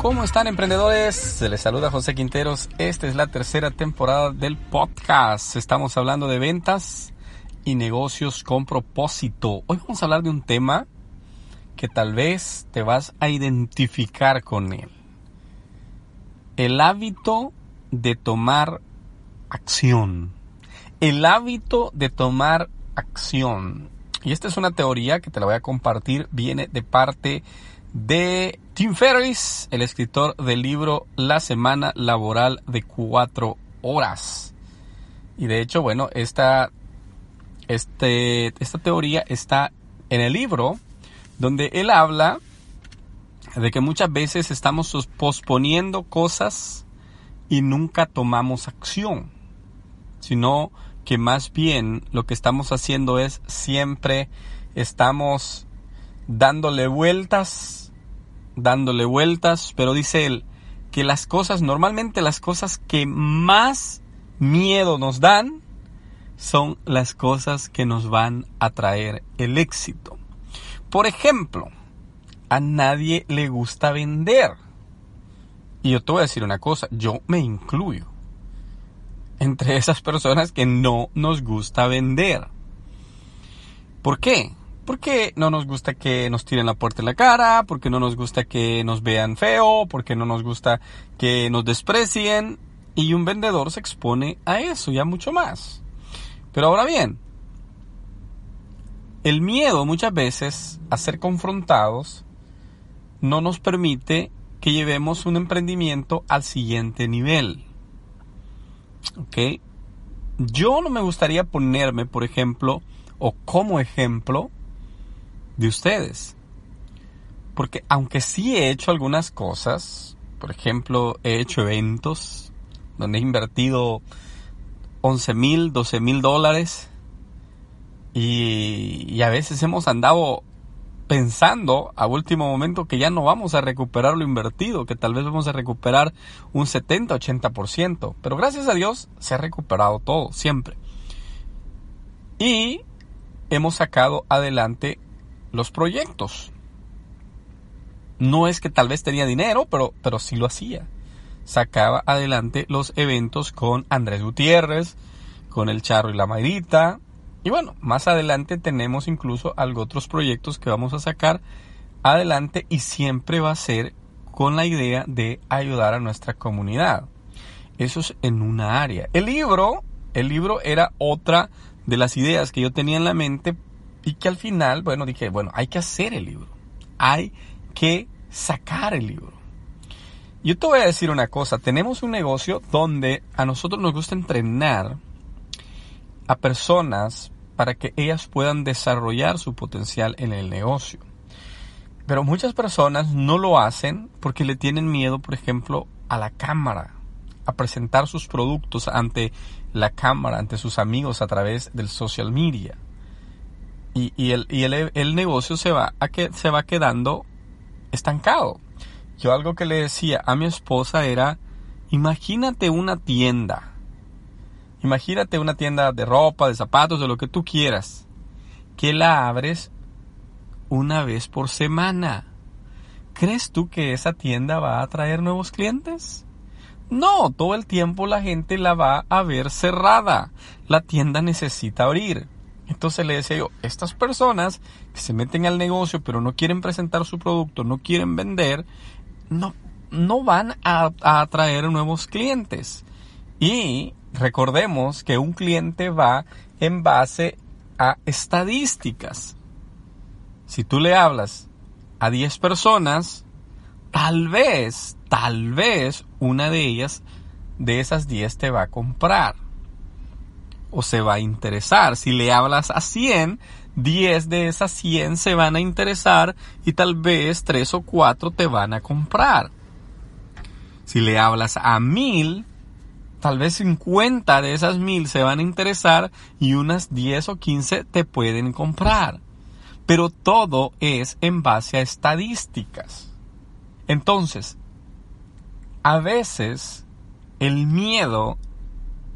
¿Cómo están emprendedores? Se les saluda José Quinteros. Esta es la tercera temporada del podcast. Estamos hablando de ventas y negocios con propósito. Hoy vamos a hablar de un tema que tal vez te vas a identificar con él. El hábito de tomar acción. El hábito de tomar acción. Y esta es una teoría que te la voy a compartir. Viene de parte de Tim Ferriss, el escritor del libro La Semana Laboral de Cuatro Horas. Y de hecho, bueno, esta, este, esta teoría está en el libro donde él habla de que muchas veces estamos posponiendo cosas y nunca tomamos acción, sino que más bien lo que estamos haciendo es siempre estamos dándole vueltas, dándole vueltas, pero dice él que las cosas, normalmente las cosas que más miedo nos dan son las cosas que nos van a traer el éxito. Por ejemplo, a nadie le gusta vender. Y yo te voy a decir una cosa, yo me incluyo entre esas personas que no nos gusta vender. ¿Por qué? Porque no nos gusta que nos tiren la puerta en la cara, porque no nos gusta que nos vean feo, porque no nos gusta que nos desprecien. Y un vendedor se expone a eso y a mucho más. Pero ahora bien, el miedo muchas veces a ser confrontados no nos permite que llevemos un emprendimiento al siguiente nivel. ¿Ok? Yo no me gustaría ponerme, por ejemplo, o como ejemplo de ustedes. Porque aunque sí he hecho algunas cosas, por ejemplo, he hecho eventos donde he invertido 11 mil, 12 mil dólares y, y a veces hemos andado pensando a último momento que ya no vamos a recuperar lo invertido, que tal vez vamos a recuperar un 70-80%, pero gracias a Dios se ha recuperado todo, siempre. Y hemos sacado adelante los proyectos. No es que tal vez tenía dinero, pero, pero sí lo hacía. Sacaba adelante los eventos con Andrés Gutiérrez, con el Charro y la Mayrita, y bueno, más adelante tenemos incluso algo otros proyectos que vamos a sacar adelante y siempre va a ser con la idea de ayudar a nuestra comunidad. Eso es en una área. El libro, el libro era otra de las ideas que yo tenía en la mente y que al final, bueno, dije, bueno, hay que hacer el libro. Hay que sacar el libro. Yo te voy a decir una cosa, tenemos un negocio donde a nosotros nos gusta entrenar a personas para que ellas puedan desarrollar su potencial en el negocio. Pero muchas personas no lo hacen porque le tienen miedo, por ejemplo, a la cámara, a presentar sus productos ante la cámara, ante sus amigos a través del social media. Y, el, y el, negocio se va, se va quedando estancado. Yo algo que le decía a mi esposa era, imagínate una tienda Imagínate una tienda de ropa, de zapatos, de lo que tú quieras, que la abres una vez por semana. ¿Crees tú que esa tienda va a atraer nuevos clientes? No, todo el tiempo la gente la va a ver cerrada. La tienda necesita abrir. Entonces le decía yo, estas personas que se meten al negocio pero no quieren presentar su producto, no quieren vender, no, no van a, a atraer nuevos clientes. Y recordemos que un cliente va en base a estadísticas. Si tú le hablas a 10 personas, tal vez, tal vez una de ellas, de esas 10 te va a comprar o se va a interesar. Si le hablas a 100, 10 de esas 100 se van a interesar y tal vez 3 o 4 te van a comprar. Si le hablas a 1000, tal vez 50 de esas 1000 se van a interesar y unas 10 o 15 te pueden comprar. Pero todo es en base a estadísticas. Entonces, a veces el miedo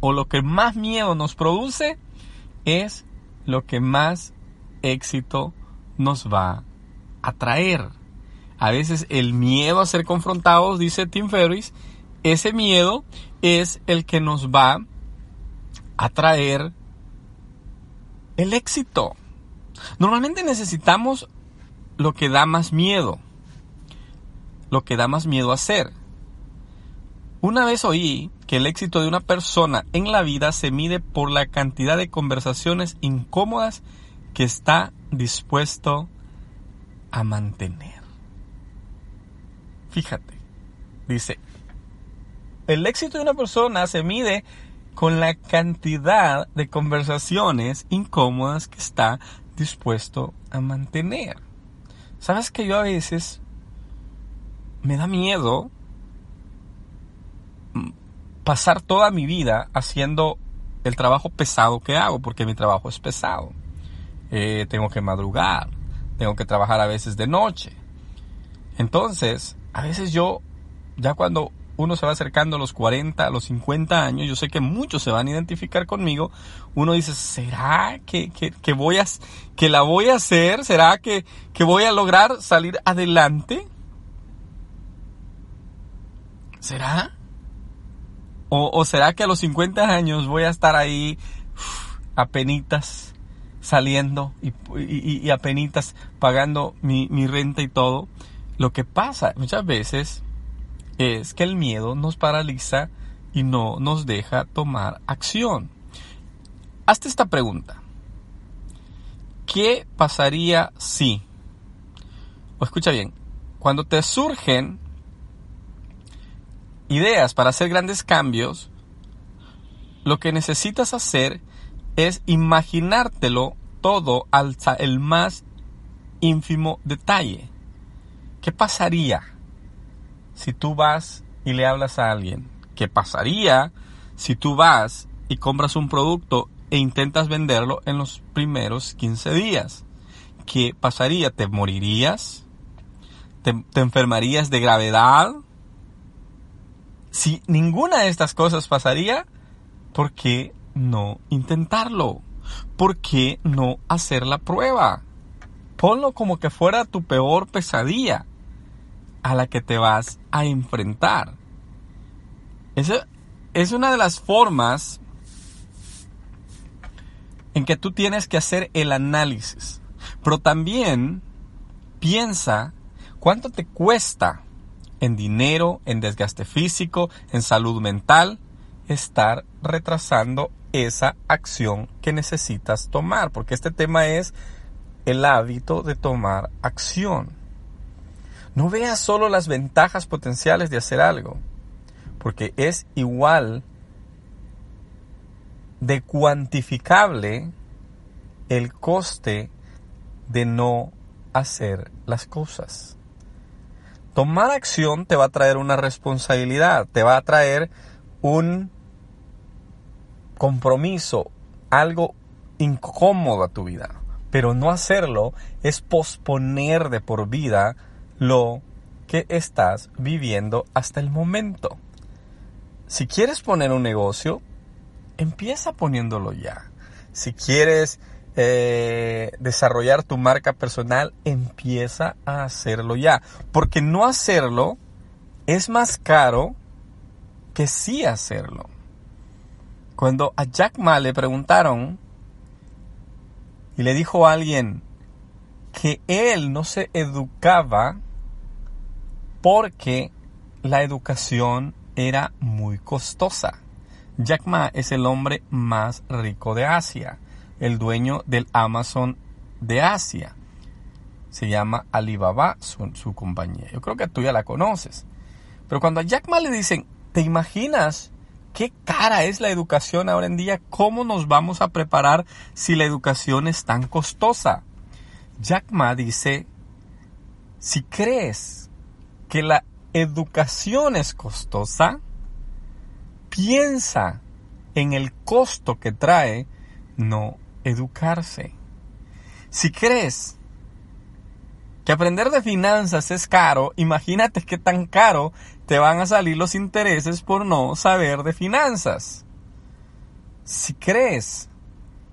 o lo que más miedo nos produce es lo que más éxito nos va a traer. A veces el miedo a ser confrontados, dice Tim Ferriss, ese miedo es el que nos va a traer el éxito. Normalmente necesitamos lo que da más miedo, lo que da más miedo a hacer. Una vez oí que el éxito de una persona en la vida se mide por la cantidad de conversaciones incómodas que está dispuesto a mantener. Fíjate, dice, el éxito de una persona se mide con la cantidad de conversaciones incómodas que está dispuesto a mantener. ¿Sabes que yo a veces me da miedo pasar toda mi vida haciendo el trabajo pesado que hago, porque mi trabajo es pesado. Eh, tengo que madrugar, tengo que trabajar a veces de noche. Entonces, a veces yo, ya cuando uno se va acercando a los 40, a los 50 años, yo sé que muchos se van a identificar conmigo, uno dice, ¿será que, que, voy a, que la voy a hacer? ¿Será que, que voy a lograr salir adelante? ¿Será? O, será que a los 50 años voy a estar ahí a penitas saliendo y, y, a penitas pagando mi, mi renta y todo? Lo que pasa muchas veces es que el miedo nos paraliza y no nos deja tomar acción. Hazte esta pregunta. ¿Qué pasaría si? O escucha bien, cuando te surgen ideas para hacer grandes cambios, lo que necesitas hacer es imaginártelo todo hasta el más ínfimo detalle. ¿Qué pasaría si tú vas y le hablas a alguien? ¿Qué pasaría si tú vas y compras un producto e intentas venderlo en los primeros 15 días? ¿Qué pasaría? ¿Te morirías? ¿Te, te enfermarías de gravedad? Si ninguna de estas cosas pasaría, ¿por qué no intentarlo? ¿Por qué no hacer la prueba? Ponlo como que fuera tu peor pesadilla a la que te vas a enfrentar. Esa es una de las formas en que tú tienes que hacer el análisis. Pero también piensa cuánto te cuesta en dinero, en desgaste físico, en salud mental, estar retrasando esa acción que necesitas tomar, porque este tema es el hábito de tomar acción. No veas solo las ventajas potenciales de hacer algo, porque es igual de cuantificable el coste de no hacer las cosas. Tomar acción te va a traer una responsabilidad, te va a traer un compromiso, algo incómodo a tu vida. Pero no hacerlo es posponer de por vida lo que estás viviendo hasta el momento. Si quieres poner un negocio, empieza poniéndolo ya. Si quieres eh, desarrollar tu marca personal, empieza a hacerlo ya. Porque no hacerlo es más caro que sí hacerlo. Cuando a Jack Ma le preguntaron y le dijo a alguien que él no se educaba porque la educación era muy costosa. Jack Ma es el hombre más rico de Asia el dueño del Amazon de Asia. Se llama Alibaba, su, su compañía. Yo creo que tú ya la conoces. Pero cuando a Jack Ma le dicen, ¿te imaginas qué cara es la educación ahora en día? ¿Cómo nos vamos a preparar si la educación es tan costosa? Jack Ma dice, si crees que la educación es costosa, piensa en el costo que trae no educarse. Si crees que aprender de finanzas es caro, imagínate qué tan caro te van a salir los intereses por no saber de finanzas. Si crees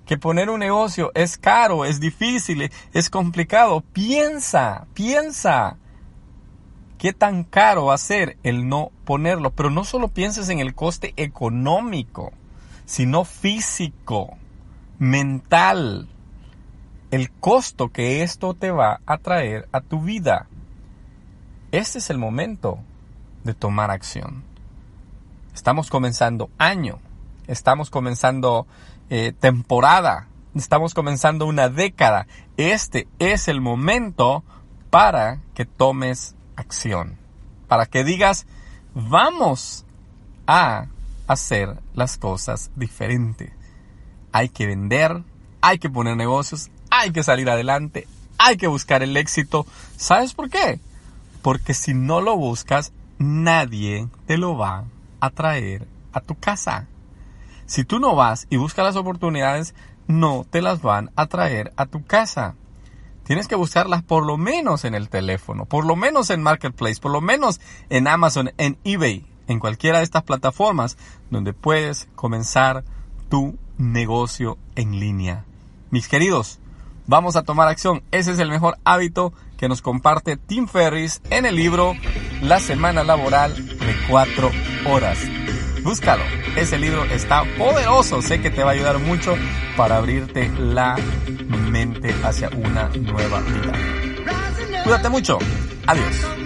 que poner un negocio es caro, es difícil, es complicado, piensa, piensa qué tan caro va a ser el no ponerlo. Pero no solo pienses en el coste económico, sino físico, mental, el costo que esto te va a traer a tu vida. Este es el momento de tomar acción. Estamos comenzando año, estamos comenzando eh, temporada, estamos comenzando una década. Este es el momento para que tomes acción, para que digas, vamos a hacer las cosas diferentes. Hay que vender, hay que poner negocios, hay que salir adelante, hay que buscar el éxito. ¿Sabes por qué? Porque si no lo buscas, nadie te lo va a traer a tu casa. Si tú no vas y buscas las oportunidades, no te las van a traer a tu casa. Tienes que buscarlas por lo menos en el teléfono, por lo menos en Marketplace, por lo menos en Amazon, en eBay, en cualquiera de estas plataformas donde puedes comenzar tu negocio en línea. Mis queridos, vamos a tomar acción. Ese es el mejor hábito que nos comparte Tim Ferris en el libro La semana laboral de cuatro horas. Búscalo. Ese libro está poderoso. Sé que te va a ayudar mucho para abrirte la mente hacia una nueva vida. Cuídate mucho. Adiós.